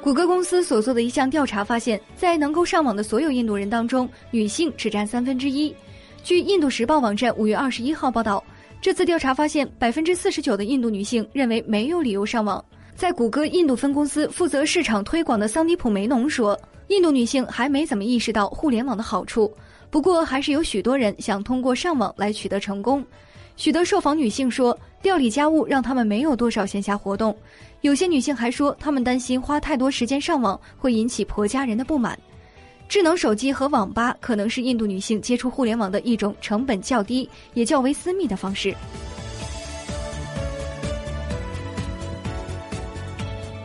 谷歌公司所做的一项调查发现，在能够上网的所有印度人当中，女性只占三分之一。据《印度时报》网站五月二十一号报道，这次调查发现，百分之四十九的印度女性认为没有理由上网。在谷歌印度分公司负责市场推广的桑迪普梅农说：“印度女性还没怎么意识到互联网的好处，不过还是有许多人想通过上网来取得成功。”许多受访女性说，料理家务让他们没有多少闲暇活动。有些女性还说，她们担心花太多时间上网会引起婆家人的不满。智能手机和网吧可能是印度女性接触互联网的一种成本较低、也较为私密的方式。